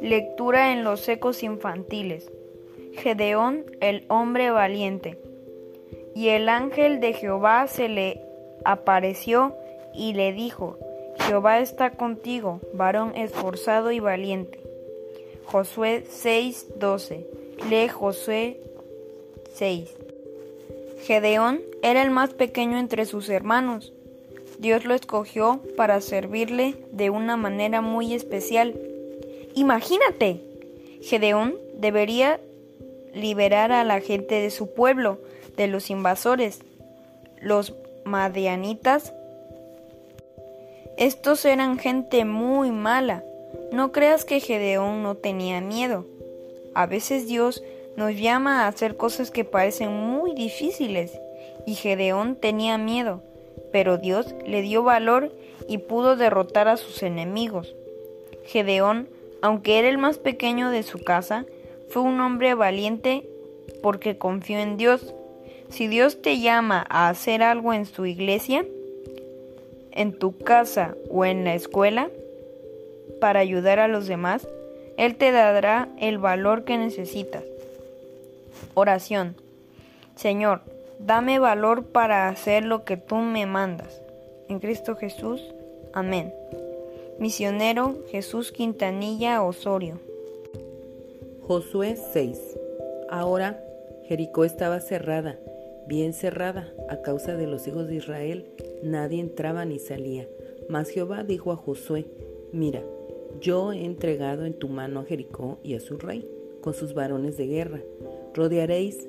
Lectura en los ecos infantiles. Gedeón, el hombre valiente. Y el ángel de Jehová se le apareció y le dijo, Jehová está contigo, varón esforzado y valiente. Josué 6:12. Lee Josué 6. Gedeón era el más pequeño entre sus hermanos. Dios lo escogió para servirle de una manera muy especial. Imagínate, Gedeón debería liberar a la gente de su pueblo de los invasores, los madianitas. Estos eran gente muy mala. No creas que Gedeón no tenía miedo. A veces Dios nos llama a hacer cosas que parecen muy difíciles y Gedeón tenía miedo, pero Dios le dio valor y pudo derrotar a sus enemigos. Gedeón aunque era el más pequeño de su casa, fue un hombre valiente porque confió en Dios. Si Dios te llama a hacer algo en su iglesia, en tu casa o en la escuela, para ayudar a los demás, Él te dará el valor que necesitas. Oración. Señor, dame valor para hacer lo que tú me mandas. En Cristo Jesús. Amén. Misionero Jesús Quintanilla Osorio. Josué 6. Ahora Jericó estaba cerrada, bien cerrada, a causa de los hijos de Israel, nadie entraba ni salía. Mas Jehová dijo a Josué, mira, yo he entregado en tu mano a Jericó y a su rey, con sus varones de guerra. Rodearéis,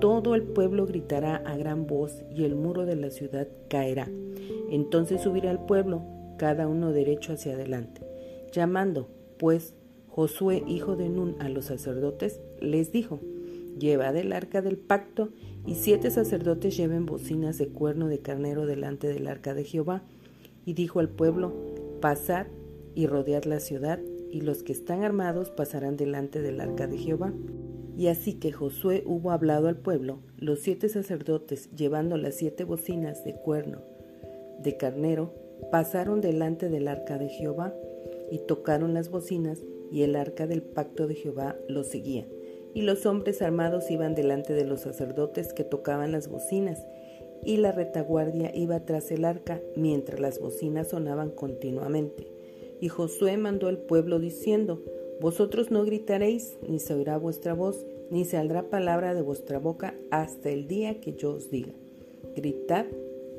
todo el pueblo gritará a gran voz y el muro de la ciudad caerá. Entonces subirá el pueblo, cada uno derecho hacia adelante, llamando, pues, Josué, hijo de Nun, a los sacerdotes, les dijo, Llevad el arca del pacto, y siete sacerdotes lleven bocinas de cuerno de carnero delante del arca de Jehová. Y dijo al pueblo, Pasad y rodead la ciudad, y los que están armados pasarán delante del arca de Jehová. Y así que Josué hubo hablado al pueblo, los siete sacerdotes, llevando las siete bocinas de cuerno de carnero, pasaron delante del arca de Jehová, y tocaron las bocinas, y el arca del pacto de Jehová lo seguía. Y los hombres armados iban delante de los sacerdotes que tocaban las bocinas, y la retaguardia iba tras el arca mientras las bocinas sonaban continuamente. Y Josué mandó al pueblo diciendo, Vosotros no gritaréis, ni se oirá vuestra voz, ni saldrá palabra de vuestra boca hasta el día que yo os diga. Gritad,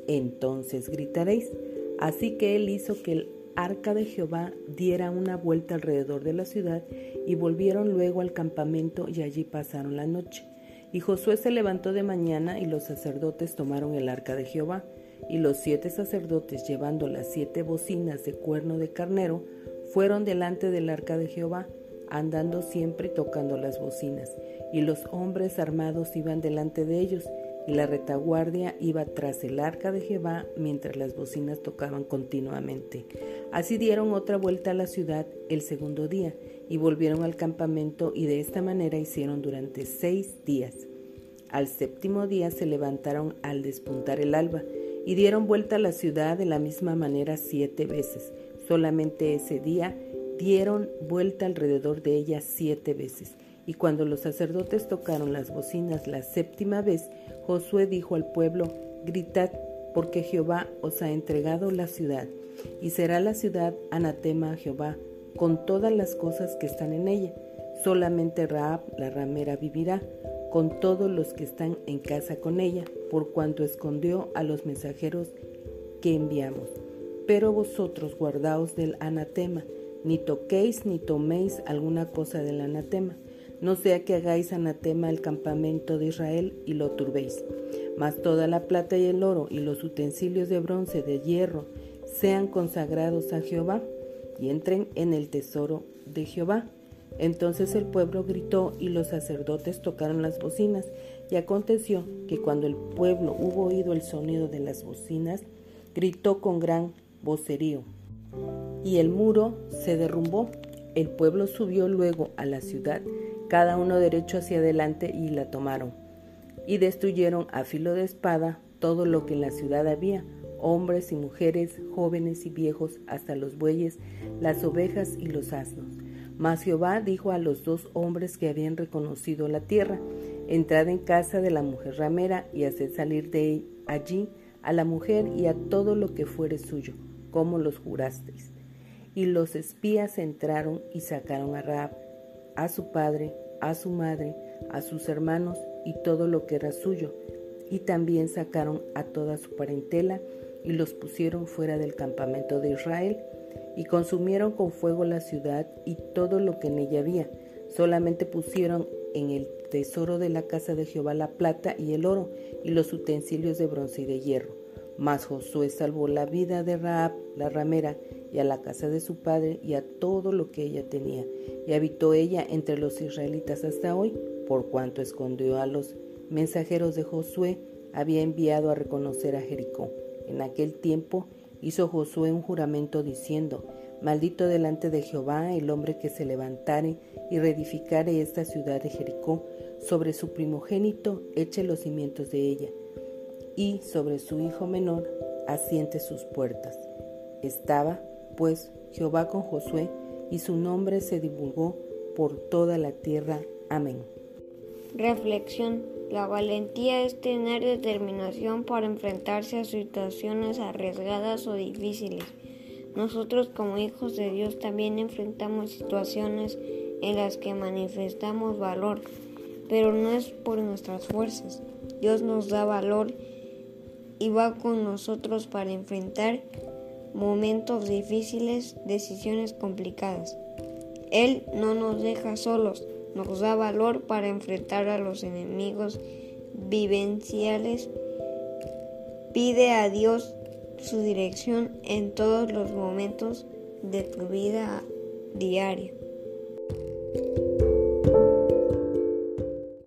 entonces gritaréis. Así que él hizo que el arca de Jehová diera una vuelta alrededor de la ciudad y volvieron luego al campamento y allí pasaron la noche. Y Josué se levantó de mañana y los sacerdotes tomaron el arca de Jehová y los siete sacerdotes llevando las siete bocinas de cuerno de carnero fueron delante del arca de Jehová andando siempre tocando las bocinas y los hombres armados iban delante de ellos y la retaguardia iba tras el arca de Jehová mientras las bocinas tocaban continuamente. Así dieron otra vuelta a la ciudad el segundo día y volvieron al campamento y de esta manera hicieron durante seis días. Al séptimo día se levantaron al despuntar el alba y dieron vuelta a la ciudad de la misma manera siete veces. Solamente ese día dieron vuelta alrededor de ella siete veces. Y cuando los sacerdotes tocaron las bocinas la séptima vez, Josué dijo al pueblo, gritad, porque Jehová os ha entregado la ciudad, y será la ciudad anatema a Jehová, con todas las cosas que están en ella. Solamente Raab, la ramera, vivirá, con todos los que están en casa con ella, por cuanto escondió a los mensajeros que enviamos. Pero vosotros guardaos del anatema, ni toquéis ni toméis alguna cosa del anatema no sea que hagáis anatema el campamento de Israel y lo turbéis. Mas toda la plata y el oro y los utensilios de bronce, de hierro, sean consagrados a Jehová y entren en el tesoro de Jehová. Entonces el pueblo gritó y los sacerdotes tocaron las bocinas. Y aconteció que cuando el pueblo hubo oído el sonido de las bocinas, gritó con gran Y el muro se derrumbó. El pueblo subió luego a la ciudad, cada uno derecho hacia adelante, y la tomaron. Y destruyeron a filo de espada todo lo que en la ciudad había, hombres y mujeres, jóvenes y viejos, hasta los bueyes, las ovejas y los asnos. Mas Jehová dijo a los dos hombres que habían reconocido la tierra, entrad en casa de la mujer ramera y haced salir de allí a la mujer y a todo lo que fuere suyo, como los jurasteis. Y los espías entraron y sacaron a Raab, a su padre, a su madre, a sus hermanos y todo lo que era suyo, y también sacaron a toda su parentela y los pusieron fuera del campamento de Israel, y consumieron con fuego la ciudad y todo lo que en ella había. Solamente pusieron en el tesoro de la casa de Jehová la plata y el oro, y los utensilios de bronce y de hierro. Mas Josué salvó la vida de Raab, la ramera, y a la casa de su padre, y a todo lo que ella tenía. Y habitó ella entre los israelitas hasta hoy, por cuanto escondió a los mensajeros de Josué, había enviado a reconocer a Jericó. En aquel tiempo hizo Josué un juramento diciendo, Maldito delante de Jehová el hombre que se levantare y reedificare esta ciudad de Jericó, sobre su primogénito eche los cimientos de ella, y sobre su hijo menor asiente sus puertas. Estaba, pues, Jehová con Josué, y su nombre se divulgó por toda la tierra. Amén. Reflexión. La valentía es tener determinación para enfrentarse a situaciones arriesgadas o difíciles. Nosotros como hijos de Dios también enfrentamos situaciones en las que manifestamos valor, pero no es por nuestras fuerzas. Dios nos da valor y va con nosotros para enfrentar momentos difíciles, decisiones complicadas. Él no nos deja solos nos da valor para enfrentar a los enemigos vivenciales. Pide a Dios su dirección en todos los momentos de tu vida diaria.